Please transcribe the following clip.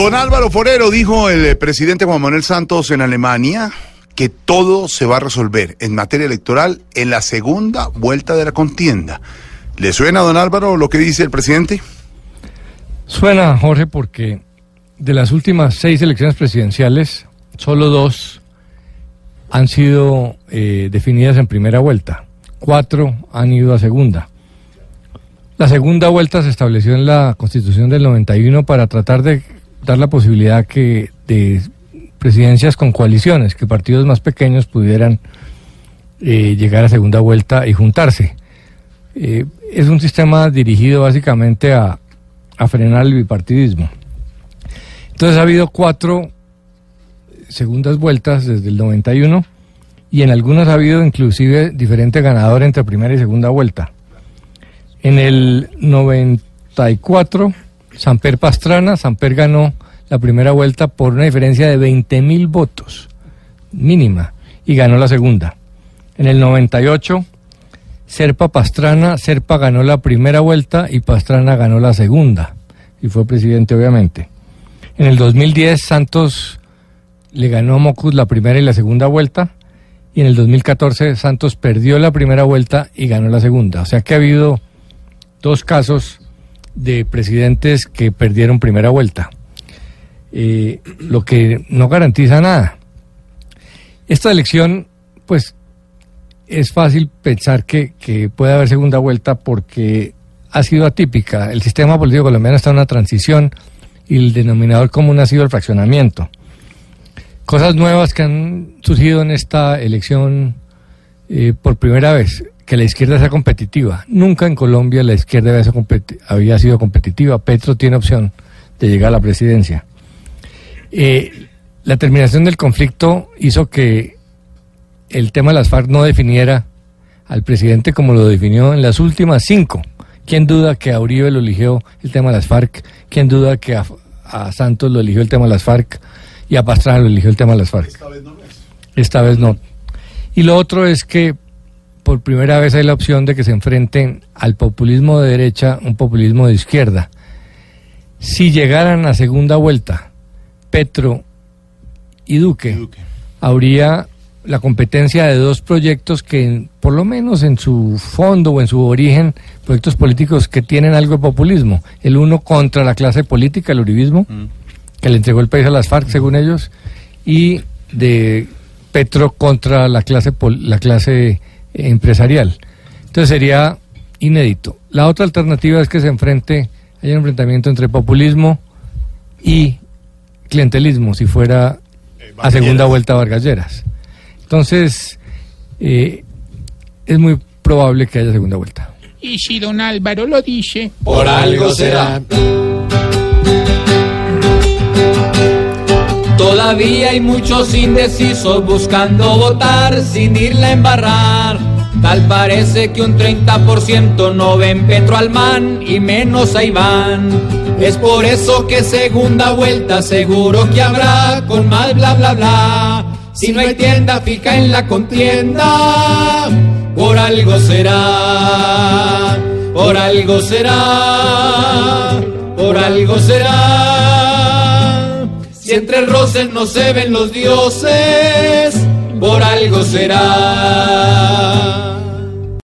Don Álvaro Forero dijo el eh, presidente Juan Manuel Santos en Alemania que todo se va a resolver en materia electoral en la segunda vuelta de la contienda. ¿Le suena, don Álvaro, lo que dice el presidente? Suena, Jorge, porque de las últimas seis elecciones presidenciales, solo dos han sido eh, definidas en primera vuelta. Cuatro han ido a segunda. La segunda vuelta se estableció en la Constitución del 91 para tratar de dar la posibilidad que de presidencias con coaliciones, que partidos más pequeños pudieran eh, llegar a segunda vuelta y juntarse. Eh, es un sistema dirigido básicamente a, a frenar el bipartidismo. Entonces ha habido cuatro segundas vueltas desde el 91 y en algunas ha habido inclusive diferente ganador entre primera y segunda vuelta. En el 94 Samper Pastrana, Samper ganó la primera vuelta por una diferencia de 20 mil votos, mínima, y ganó la segunda. En el 98, Serpa Pastrana, Serpa ganó la primera vuelta y Pastrana ganó la segunda, y fue presidente obviamente. En el 2010, Santos le ganó a Mocus la primera y la segunda vuelta, y en el 2014 Santos perdió la primera vuelta y ganó la segunda. O sea que ha habido dos casos de presidentes que perdieron primera vuelta, eh, lo que no garantiza nada. Esta elección, pues, es fácil pensar que, que puede haber segunda vuelta porque ha sido atípica. El sistema político colombiano está en una transición y el denominador común ha sido el fraccionamiento. Cosas nuevas que han surgido en esta elección eh, por primera vez que la izquierda sea competitiva. Nunca en Colombia la izquierda había sido, competi- había sido competitiva. Petro tiene opción de llegar a la presidencia. Eh, la terminación del conflicto hizo que el tema de las FARC no definiera al presidente como lo definió en las últimas cinco. ¿Quién duda que a Uribe lo eligió el tema de las FARC? ¿Quién duda que a, a Santos lo eligió el tema de las FARC? Y a Pastrana lo eligió el tema de las FARC. Esta vez no. Y lo otro es que por primera vez hay la opción de que se enfrenten al populismo de derecha, un populismo de izquierda. Si llegaran a segunda vuelta, Petro y Duque, habría la competencia de dos proyectos que, por lo menos en su fondo o en su origen, proyectos políticos que tienen algo de populismo. El uno contra la clase política, el uribismo, que le entregó el país a las FARC, según ellos, y de Petro contra la clase, la clase empresarial. Entonces sería inédito. La otra alternativa es que se enfrente, haya un enfrentamiento entre populismo y clientelismo, si fuera a segunda vuelta Vargas Lleras. Entonces, eh, es muy probable que haya segunda vuelta. Y si don Álvaro lo dice, Por algo será. Todavía hay muchos indecisos buscando votar sin irla a embarrar. Tal parece que un 30% no ven Petro al man y menos a Iván. Es por eso que segunda vuelta seguro que habrá con más bla bla bla. Si no hay tienda fija en la contienda, por algo será, por algo será, por algo será. Si entre roces no se ven los dioses, por algo será.